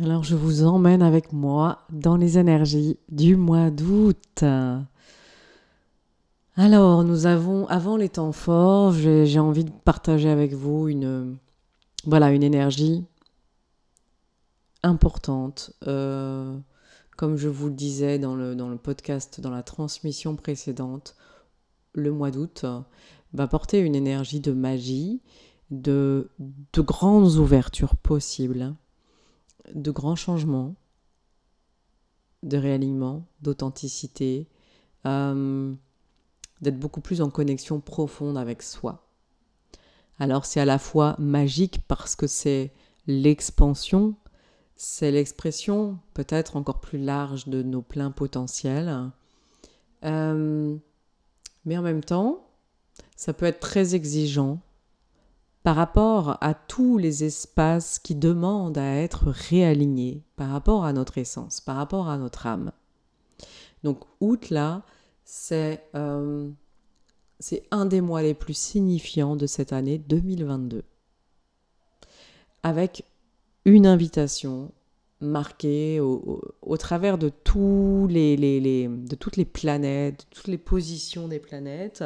Alors je vous emmène avec moi dans les énergies du mois d'août. Alors nous avons, avant les temps forts, j'ai envie de partager avec vous une, voilà, une énergie importante. Euh, comme je vous le disais dans le, dans le podcast, dans la transmission précédente, le mois d'août va porter une énergie de magie, de, de grandes ouvertures possibles de grands changements, de réalignement, d'authenticité, euh, d'être beaucoup plus en connexion profonde avec soi. Alors c'est à la fois magique parce que c'est l'expansion, c'est l'expression peut-être encore plus large de nos pleins potentiels, euh, mais en même temps, ça peut être très exigeant par rapport à tous les espaces qui demandent à être réalignés par rapport à notre essence, par rapport à notre âme. Donc août là, c'est euh, un des mois les plus signifiants de cette année 2022. Avec une invitation marquée au, travers de, tous les, de toutes les planètes, de toutes les positions des planètes,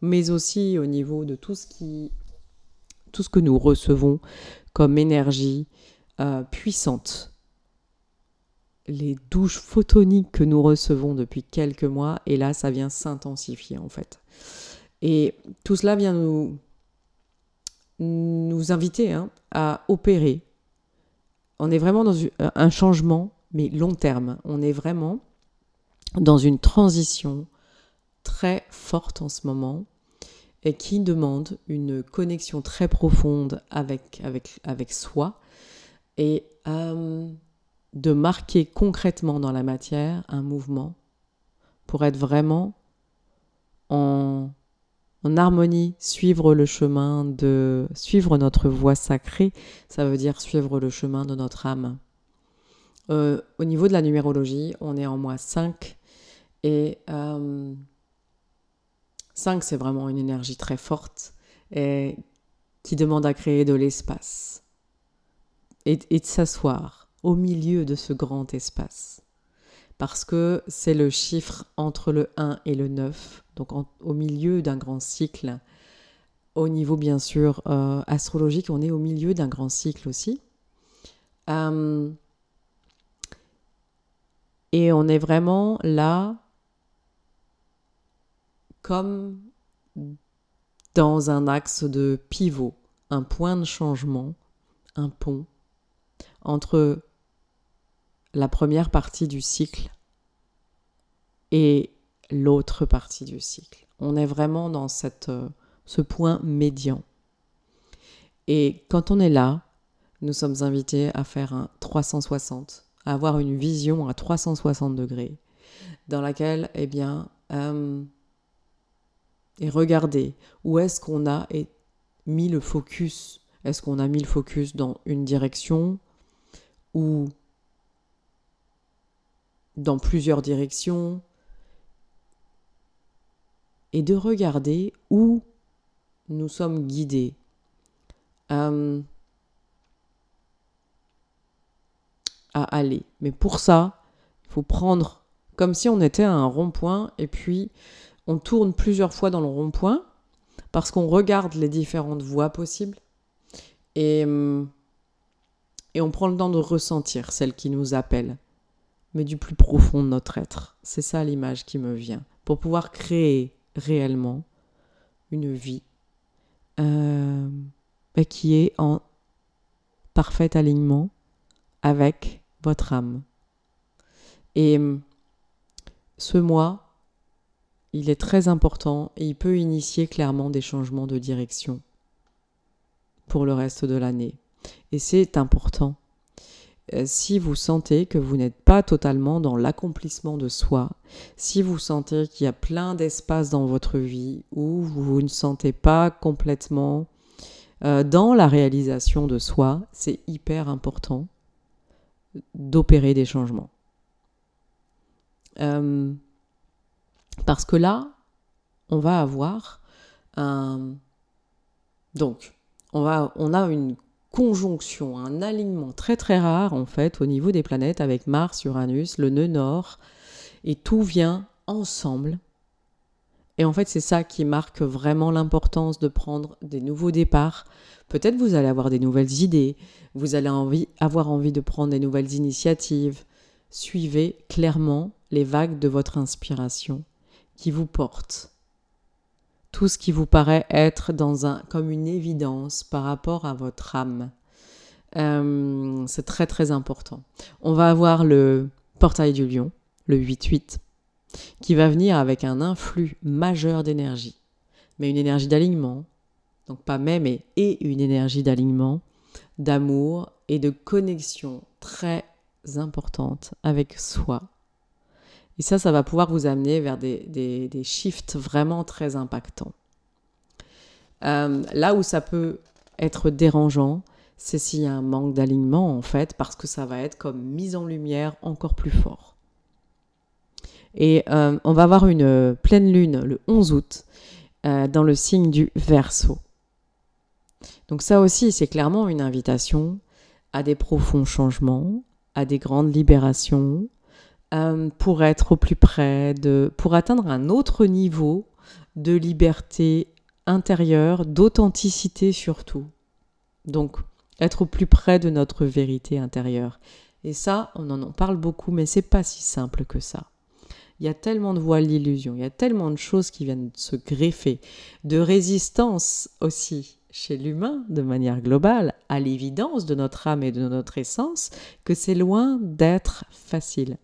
mais aussi au niveau de tout ce qui tout ce que nous recevons comme énergie euh, puissante. Les douches photoniques que nous recevons depuis quelques mois, et là, ça vient s'intensifier en fait. Et tout cela vient nous, nous inviter hein, à opérer. On est vraiment dans un changement, mais long terme. On est vraiment dans une transition très forte en ce moment et qui demande une connexion très profonde avec, avec, avec soi et euh, de marquer concrètement dans la matière un mouvement pour être vraiment en, harmonie, suivre le chemin de suivre notre voie sacrée, ça veut dire suivre le chemin de notre âme. Euh, au niveau de la numérologie, on est en mois 5 et euh, 5, c'est vraiment une énergie très forte qui demande à créer de l'espace et, de s'asseoir au milieu de ce grand espace. Parce que c'est le chiffre entre le 1 et le 9, donc au milieu d'un grand cycle. Au niveau, bien sûr, euh, astrologique, on est au milieu d'un grand cycle aussi. Euh, et on est vraiment là comme dans un axe de pivot, un point de changement, un pont entre la première partie du cycle et l'autre partie du cycle. On est vraiment dans cette, ce point médian. Et quand on est là, nous sommes invités à faire un 360, à avoir une vision à 360 degrés, dans laquelle, eh bien, euh, et regarder où est-ce qu'on a mis le focus? Est-ce qu'on a mis le focus dans une direction ou dans plusieurs directions? Et de regarder où nous sommes guidés. Euh, à aller. Mais pour ça, il faut prendre comme si on était à un rond-point et puis on tourne plusieurs fois dans le rond-point parce qu'on regarde les différentes voies possibles et, hum, on prend le temps de ressentir celle qui nous appelle, mais du plus profond de notre être. C'est ça l'image qui me vient, pour pouvoir créer réellement une vie euh, qui est en parfait alignement avec votre âme. Et hum, ce mois, il est très important et il peut initier clairement des changements de direction pour le reste de l'année. Et c'est important. Euh, si vous sentez que vous n'êtes pas totalement dans l'accomplissement de soi, si vous sentez qu'il y a plein d'espaces dans votre vie où vous ne sentez pas complètement euh, dans la réalisation de soi, c'est hyper important d'opérer des changements. Euh, parce que là, on va avoir un... Donc, on, va, on a une conjonction, un alignement très très rare en fait au niveau des planètes avec Mars, Uranus, le nœud nord, et tout vient ensemble. Et en fait, c'est ça qui marque vraiment l'importance de prendre des nouveaux départs. Peut-être vous allez avoir des nouvelles idées, vous allez avoir envie de prendre des nouvelles initiatives. Suivez clairement les vagues de votre inspiration qui vous portent tout ce qui vous paraît être dans un, comme une évidence par rapport à votre âme. Euh, c'est très très important. On va avoir le portail du lion, le 8-8, qui va venir avec un influx majeur d'énergie, mais une énergie d'alignement, donc pas même mais et une énergie d'alignement, d'amour et de connexion très importante avec soi et ça, ça va pouvoir vous amener vers des, shifts vraiment très impactants. Euh, là où ça peut être dérangeant, c'est s'il y a un manque d'alignement, en fait, parce que ça va être comme mise en lumière encore plus fort. Et euh, on va avoir une pleine lune le 11 août euh, dans le signe du Verseau. Donc ça aussi, c'est clairement une invitation à des profonds changements, à des grandes libérations, euh, pour être au plus près, de, pour atteindre un autre niveau de liberté intérieure, d'authenticité surtout. Donc, être au plus près de notre vérité intérieure. Et ça, on en parle beaucoup, mais c'est pas si simple que ça. Il y a tellement de voiles d'illusion, il y a tellement de choses qui viennent se greffer, de résistance aussi chez l'humain de manière globale à l'évidence de notre âme et de notre essence, que c'est loin d'être facile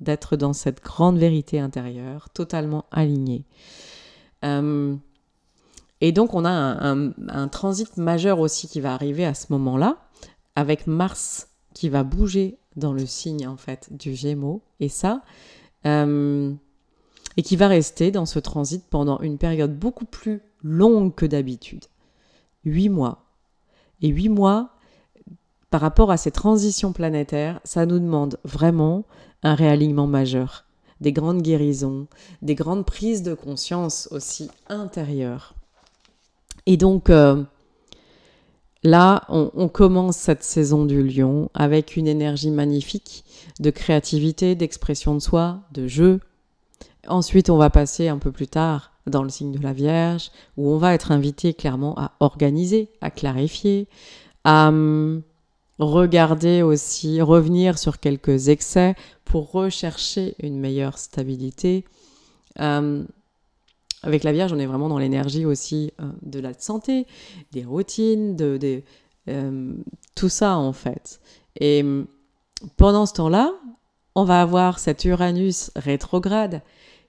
d'être dans cette grande vérité intérieure, totalement alignée. Euh, et donc on a un, transit majeur aussi qui va arriver à ce moment-là, avec Mars qui va bouger dans le signe en fait du Gémeaux, et ça, euh, et qui va rester dans ce transit pendant une période beaucoup plus longue que d'habitude, huit mois. Et huit mois, par rapport à ces transitions planétaires, ça nous demande vraiment un réalignement majeur, des grandes guérisons, des grandes prises de conscience aussi intérieures. Et donc euh, là, on, commence cette saison du lion avec une énergie magnifique de créativité, d'expression de soi, de jeu. Ensuite, on va passer un peu plus tard dans le signe de la Vierge, où on va être invité clairement à organiser, à clarifier, à hum, regarder aussi, revenir sur quelques excès pour rechercher une meilleure stabilité. Euh, avec la Vierge, on est vraiment dans l'énergie aussi euh, de la santé, des routines, de, euh, tout ça en fait. Et pendant ce temps-là, on va avoir cet Uranus rétrograde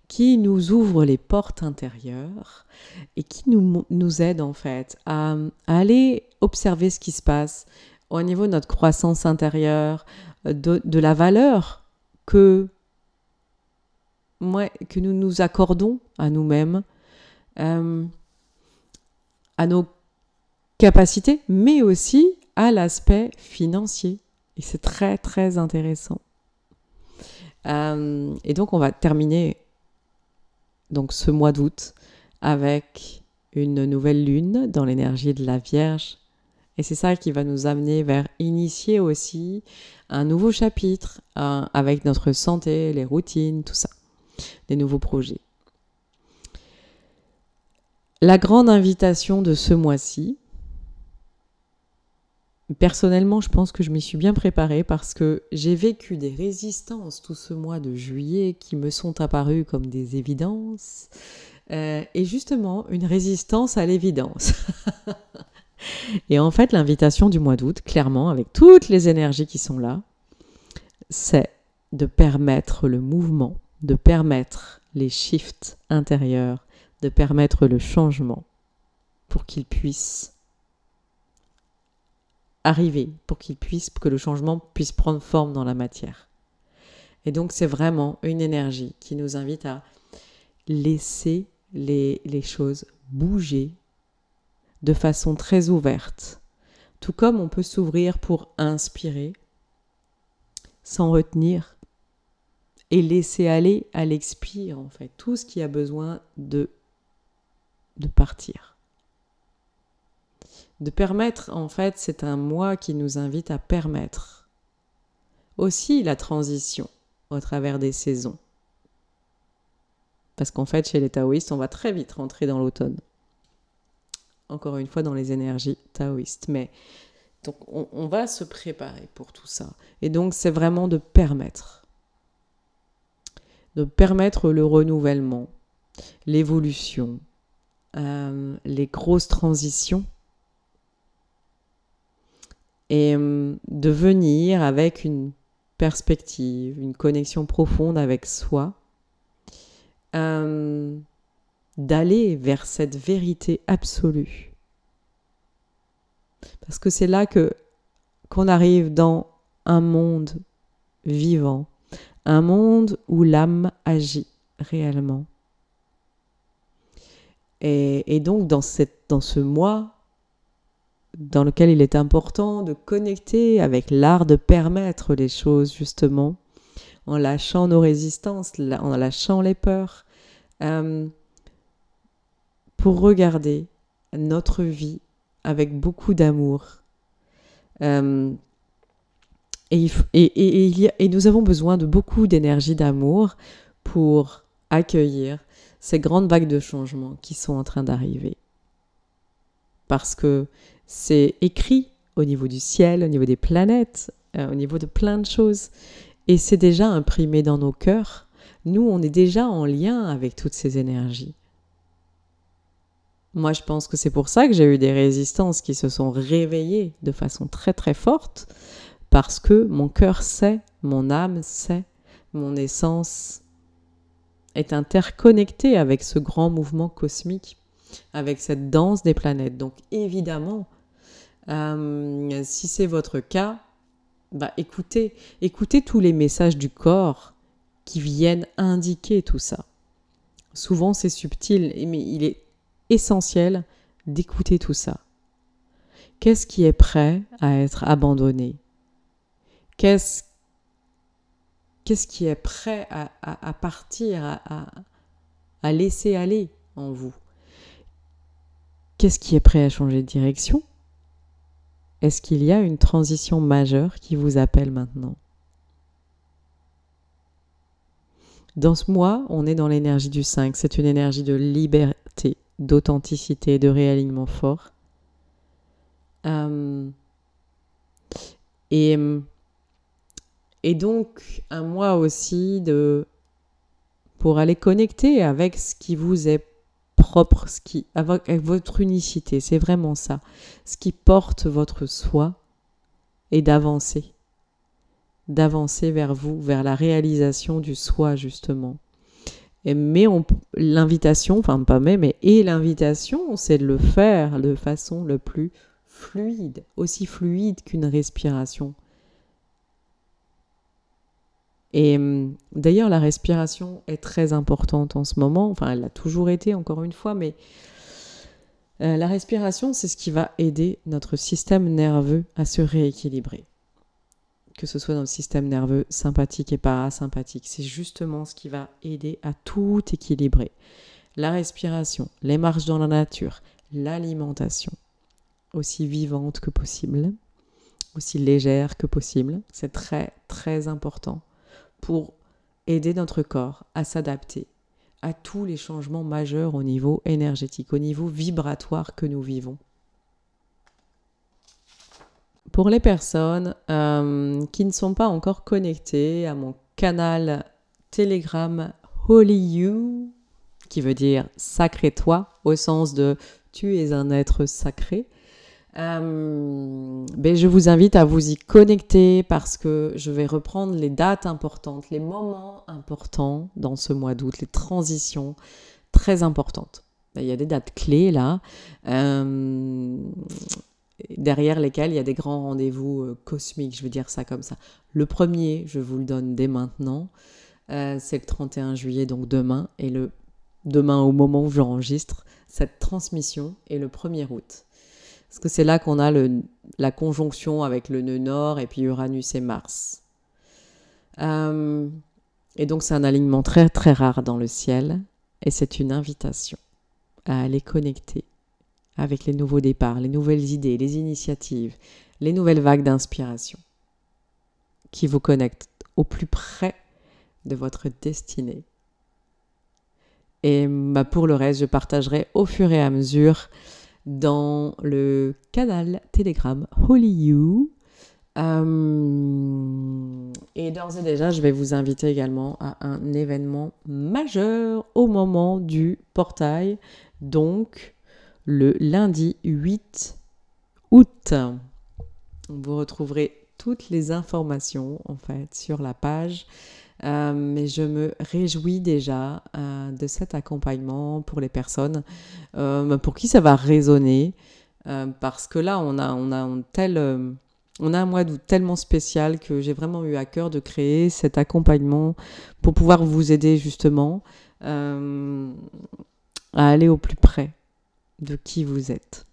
qui nous ouvre les portes intérieures et qui nous, nous aide en fait à aller observer ce qui se passe, au niveau de notre croissance intérieure, euh, de, la valeur que, que nous nous accordons à nous-mêmes, euh, à nos capacités, mais aussi à l'aspect financier. Et c'est très très intéressant. Euh, et donc on va terminer donc ce mois d'août avec une nouvelle lune dans l'énergie de la Vierge et c'est ça qui va nous amener vers initier aussi un nouveau chapitre avec notre santé, les routines, tout ça, des nouveaux projets. La grande invitation de ce mois-ci, personnellement, je pense que je m'y suis bien préparée parce que j'ai vécu des résistances tout ce mois de juillet qui me sont apparues comme des évidences. Euh, et justement, une résistance à l'évidence. Et en fait, l'invitation du mois d'août, clairement, avec toutes les énergies qui sont là, c'est de permettre le mouvement, de permettre les shifts intérieurs, de permettre le changement pour qu'il puisse arriver, pour qu'il puisse, que le changement puisse prendre forme dans la matière. Et donc c'est vraiment une énergie qui nous invite à laisser les, les choses bouger de façon très ouverte, tout comme on peut s'ouvrir pour inspirer, sans retenir, et laisser aller à l'expire, en fait, tout ce qui a besoin de, de partir. De permettre, en fait, c'est un moi qui nous invite à permettre aussi la transition au travers des saisons. Parce qu'en fait, chez les taoïstes, on va très vite rentrer dans l'automne. Encore une fois, dans les énergies taoïstes. Mais donc, on, va se préparer pour tout ça. Et donc, c'est vraiment de permettre. De permettre le renouvellement, l'évolution, euh, les grosses transitions et euh, de venir avec une perspective, une connexion profonde avec soi, euh, d'aller vers cette vérité absolue. Parce que c'est là que qu'on arrive dans un monde vivant, un monde où l'âme agit réellement. Et, donc dans, cette, dans ce mois dans lequel il est important de connecter avec l'art de permettre les choses justement, en lâchant nos résistances, en lâchant les peurs, euh, pour regarder notre vie avec beaucoup d'amour. Euh, et, nous avons besoin de beaucoup d'énergie d'amour pour accueillir ces grandes vagues de changement qui sont en train d'arriver. Parce que c'est écrit au niveau du ciel, au niveau des planètes, euh, au niveau de plein de choses. Et c'est déjà imprimé dans nos cœurs. Nous, on est déjà en lien avec toutes ces énergies. Moi, je pense que c'est pour ça que j'ai eu des résistances qui se sont réveillées de façon très très forte, parce que mon cœur sait, mon âme sait, mon essence est interconnecté avec ce grand mouvement cosmique, avec cette danse des planètes. Donc évidemment, euh, si c'est votre cas, bah écoutez, écoutez tous les messages du corps qui viennent indiquer tout ça. Souvent c'est subtil, mais il est essentiel d'écouter tout ça. Qu'est-ce qui est prêt à être abandonné? Qu'est-ce Qu'est-ce qui est prêt à, partir, à, laisser aller en vous? Qu'est-ce qui est prêt à changer de direction? Est-ce qu'il y a une transition majeure qui vous appelle maintenant? Dans ce mois, on est dans l'énergie du 5. C'est une énergie de liberté, d'authenticité, de réalignement fort. Euh, et donc, un mois aussi de pour aller connecter avec ce qui vous est propre, qui avec, votre unicité, c'est vraiment ça, ce qui porte votre soi et d'avancer, d'avancer vers vous, vers la réalisation du soi justement. Mais l'invitation, enfin pas mais, mais et l'invitation, c'est de le faire de façon le plus fluide, aussi fluide qu'une respiration. Et hum, d'ailleurs, la respiration est très importante en ce moment. Enfin, elle l'a toujours été, encore une fois, mais euh, la respiration, c'est ce qui va aider notre système nerveux à se rééquilibrer. Que ce soit dans le système nerveux sympathique et parasympathique. C'est justement ce qui va aider à tout équilibrer. La respiration, les marches dans la nature, l'alimentation, aussi vivante que possible, aussi légère que possible. C'est très, très important pour aider notre corps à s'adapter à tous les changements majeurs au niveau énergétique, au niveau vibratoire que nous vivons. Pour les personnes euh, qui ne sont pas encore connectées à mon canal Telegram Holy You, qui veut dire sacré toi, au sens de tu es un être sacré, euh, ben je vous invite à vous y connecter parce que je vais reprendre les dates importantes, les moments importants dans ce mois d'août, les transitions très importantes. Ben, il y a des dates clés là, euh, derrière lesquelles il y a des grands rendez-vous euh, cosmiques, je veux dire ça comme ça. Le premier, je vous le donne dès maintenant, c'est le 31 juillet, donc demain, et le demain au moment où j'enregistre cette transmission est le 1er août. Parce que c'est là qu'on a le, la conjonction avec le nœud nord et puis Uranus et Mars. Euh, et donc c'est un alignement très très rare dans le ciel et c'est une invitation à aller connecter avec les nouveaux départs, les nouvelles idées, les initiatives, les nouvelles vagues d'inspiration qui vous connectent au plus près de votre destinée. Et bah, pour le reste, je partagerai au fur et à mesure dans le canal Telegram Holy You. Euh, et d'ores et déjà, je vais vous inviter également à un événement majeur au moment du portail, donc le lundi 8 août. Vous retrouverez toutes les informations en fait sur la page. Euh, mais je me réjouis déjà euh, de cet accompagnement pour les personnes euh, pour qui ça va résonner. parce que là, on a, on a un tel, on a un mois d'août tellement spécial que j'ai vraiment eu à cœur de créer cet accompagnement pour pouvoir vous aider justement à aller au plus près de qui vous êtes.